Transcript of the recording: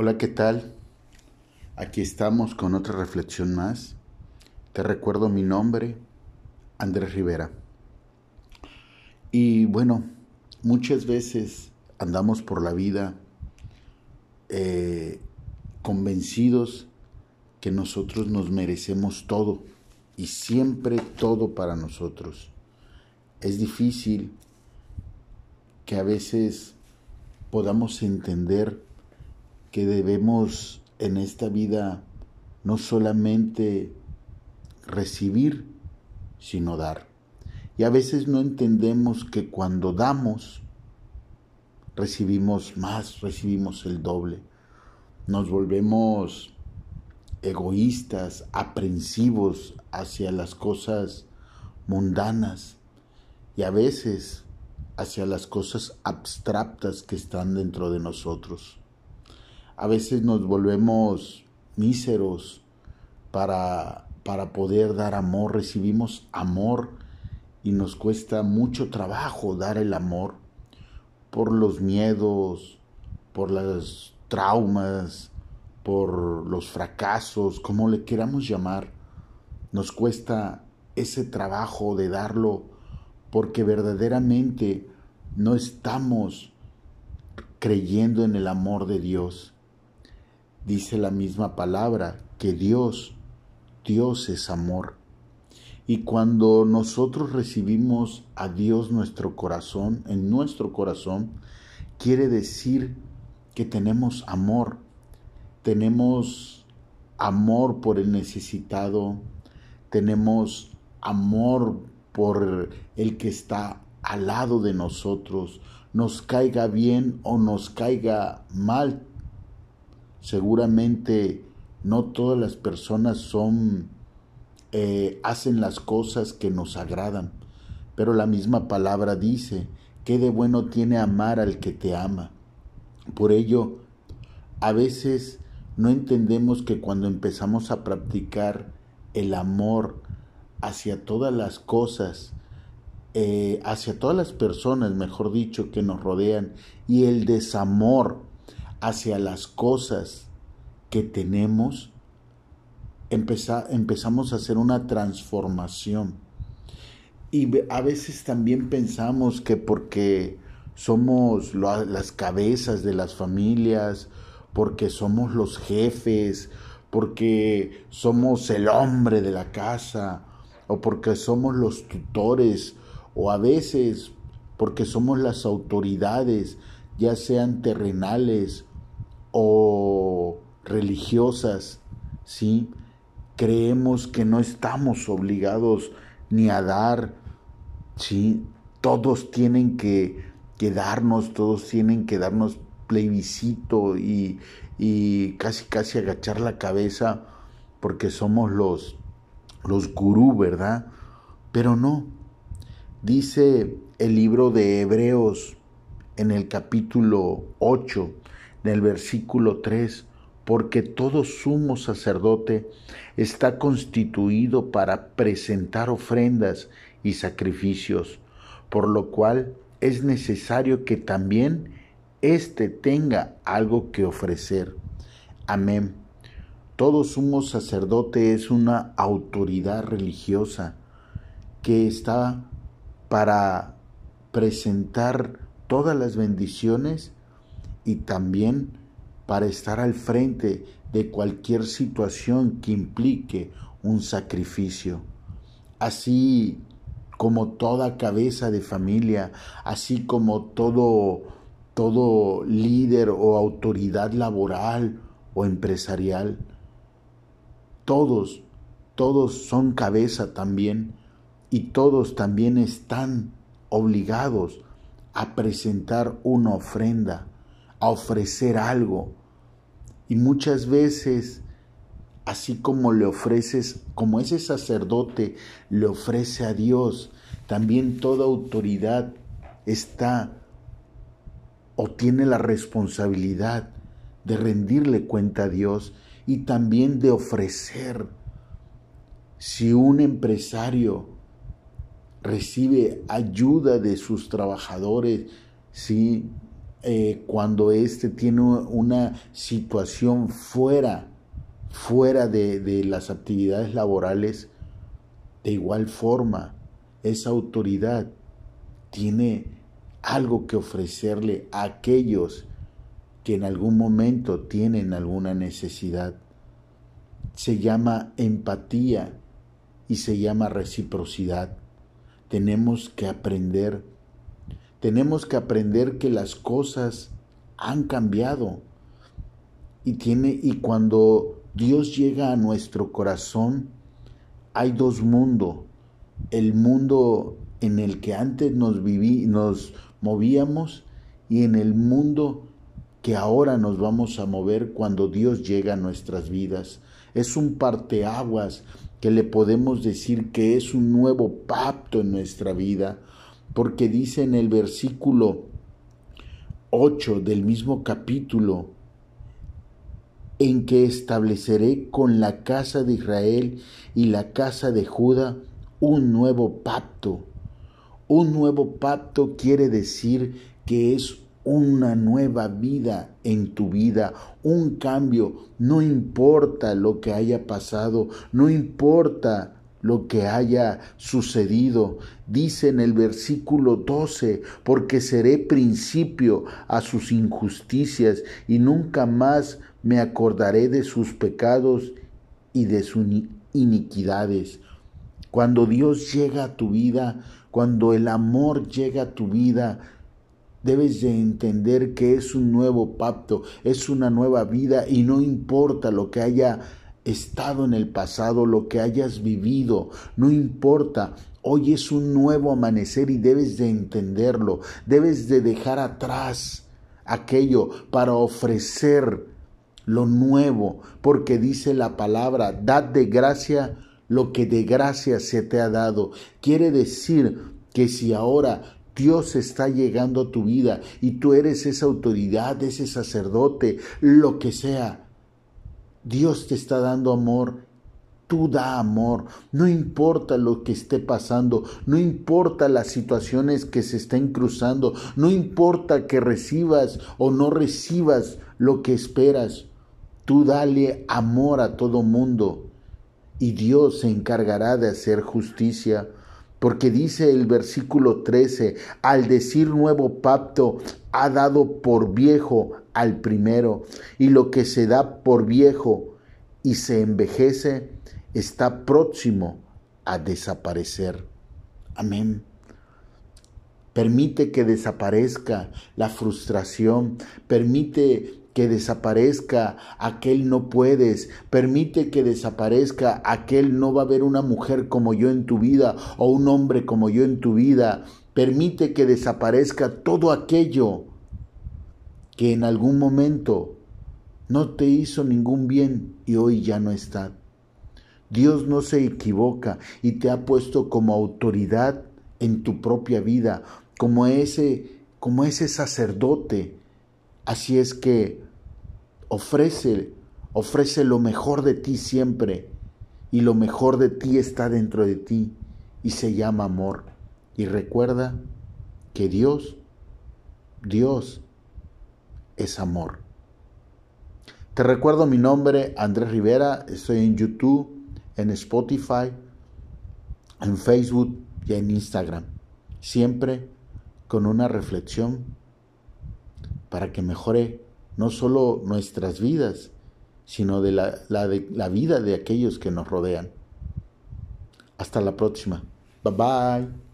Hola, ¿qué tal? Aquí estamos con otra reflexión más. Te recuerdo mi nombre, Andrés Rivera. Y bueno, muchas veces andamos por la vida eh, convencidos que nosotros nos merecemos todo y siempre todo para nosotros. Es difícil que a veces podamos entender que debemos en esta vida no solamente recibir, sino dar. Y a veces no entendemos que cuando damos, recibimos más, recibimos el doble. Nos volvemos egoístas, aprensivos hacia las cosas mundanas y a veces hacia las cosas abstractas que están dentro de nosotros. A veces nos volvemos míseros para, para poder dar amor, recibimos amor y nos cuesta mucho trabajo dar el amor por los miedos, por los traumas, por los fracasos, como le queramos llamar. Nos cuesta ese trabajo de darlo porque verdaderamente no estamos creyendo en el amor de Dios dice la misma palabra, que Dios, Dios es amor. Y cuando nosotros recibimos a Dios nuestro corazón, en nuestro corazón, quiere decir que tenemos amor, tenemos amor por el necesitado, tenemos amor por el que está al lado de nosotros, nos caiga bien o nos caiga mal, Seguramente no todas las personas son, eh, hacen las cosas que nos agradan, pero la misma palabra dice, ¿qué de bueno tiene amar al que te ama? Por ello, a veces no entendemos que cuando empezamos a practicar el amor hacia todas las cosas, eh, hacia todas las personas, mejor dicho, que nos rodean, y el desamor hacia las cosas que tenemos, empezamos a hacer una transformación. Y a veces también pensamos que porque somos las cabezas de las familias, porque somos los jefes, porque somos el hombre de la casa, o porque somos los tutores, o a veces porque somos las autoridades, ya sean terrenales o religiosas, ¿sí? Creemos que no estamos obligados ni a dar, ¿sí? Todos tienen que, que darnos, todos tienen que darnos plebiscito y, y casi casi agachar la cabeza porque somos los, los gurú, ¿verdad? Pero no. Dice el libro de Hebreos en el capítulo 8, en el versículo 3, porque todo sumo sacerdote está constituido para presentar ofrendas y sacrificios, por lo cual es necesario que también éste tenga algo que ofrecer. Amén. Todo sumo sacerdote es una autoridad religiosa que está para presentar todas las bendiciones y también para estar al frente de cualquier situación que implique un sacrificio. Así como toda cabeza de familia, así como todo todo líder o autoridad laboral o empresarial. Todos, todos son cabeza también y todos también están obligados a presentar una ofrenda, a ofrecer algo. Y muchas veces, así como le ofreces, como ese sacerdote le ofrece a Dios, también toda autoridad está o tiene la responsabilidad de rendirle cuenta a Dios y también de ofrecer. Si un empresario recibe ayuda de sus trabajadores, si eh, cuando éste tiene una situación fuera, fuera de, de las actividades laborales, de igual forma, esa autoridad tiene algo que ofrecerle a aquellos que en algún momento tienen alguna necesidad. Se llama empatía y se llama reciprocidad. Tenemos que aprender, tenemos que aprender que las cosas han cambiado. Y tiene y cuando Dios llega a nuestro corazón hay dos mundos, el mundo en el que antes nos viví, nos movíamos y en el mundo que ahora nos vamos a mover cuando Dios llega a nuestras vidas. Es un parteaguas que le podemos decir que es un nuevo pacto en nuestra vida, porque dice en el versículo 8 del mismo capítulo, en que estableceré con la casa de Israel y la casa de Judá un nuevo pacto. Un nuevo pacto quiere decir que es una nueva vida en tu vida, un cambio, no importa lo que haya pasado, no importa lo que haya sucedido. Dice en el versículo 12, porque seré principio a sus injusticias y nunca más me acordaré de sus pecados y de sus iniquidades. Cuando Dios llega a tu vida, cuando el amor llega a tu vida, Debes de entender que es un nuevo pacto, es una nueva vida y no importa lo que haya estado en el pasado, lo que hayas vivido, no importa. Hoy es un nuevo amanecer y debes de entenderlo, debes de dejar atrás aquello para ofrecer lo nuevo, porque dice la palabra, dad de gracia lo que de gracia se te ha dado. Quiere decir que si ahora Dios está llegando a tu vida y tú eres esa autoridad, ese sacerdote, lo que sea. Dios te está dando amor. Tú da amor. No importa lo que esté pasando, no importa las situaciones que se estén cruzando, no importa que recibas o no recibas lo que esperas. Tú dale amor a todo mundo y Dios se encargará de hacer justicia. Porque dice el versículo 13, al decir nuevo pacto, ha dado por viejo al primero, y lo que se da por viejo y se envejece está próximo a desaparecer. Amén. Permite que desaparezca la frustración, permite que desaparezca aquel no puedes, permite que desaparezca aquel no va a haber una mujer como yo en tu vida o un hombre como yo en tu vida, permite que desaparezca todo aquello que en algún momento no te hizo ningún bien y hoy ya no está. Dios no se equivoca y te ha puesto como autoridad en tu propia vida, como ese como ese sacerdote. Así es que Ofrece, ofrece lo mejor de ti siempre y lo mejor de ti está dentro de ti y se llama amor. Y recuerda que Dios, Dios es amor. Te recuerdo mi nombre, Andrés Rivera, estoy en YouTube, en Spotify, en Facebook y en Instagram. Siempre con una reflexión para que mejore no solo nuestras vidas, sino de la, de la vida de aquellos que nos rodean. Hasta la próxima. Bye bye.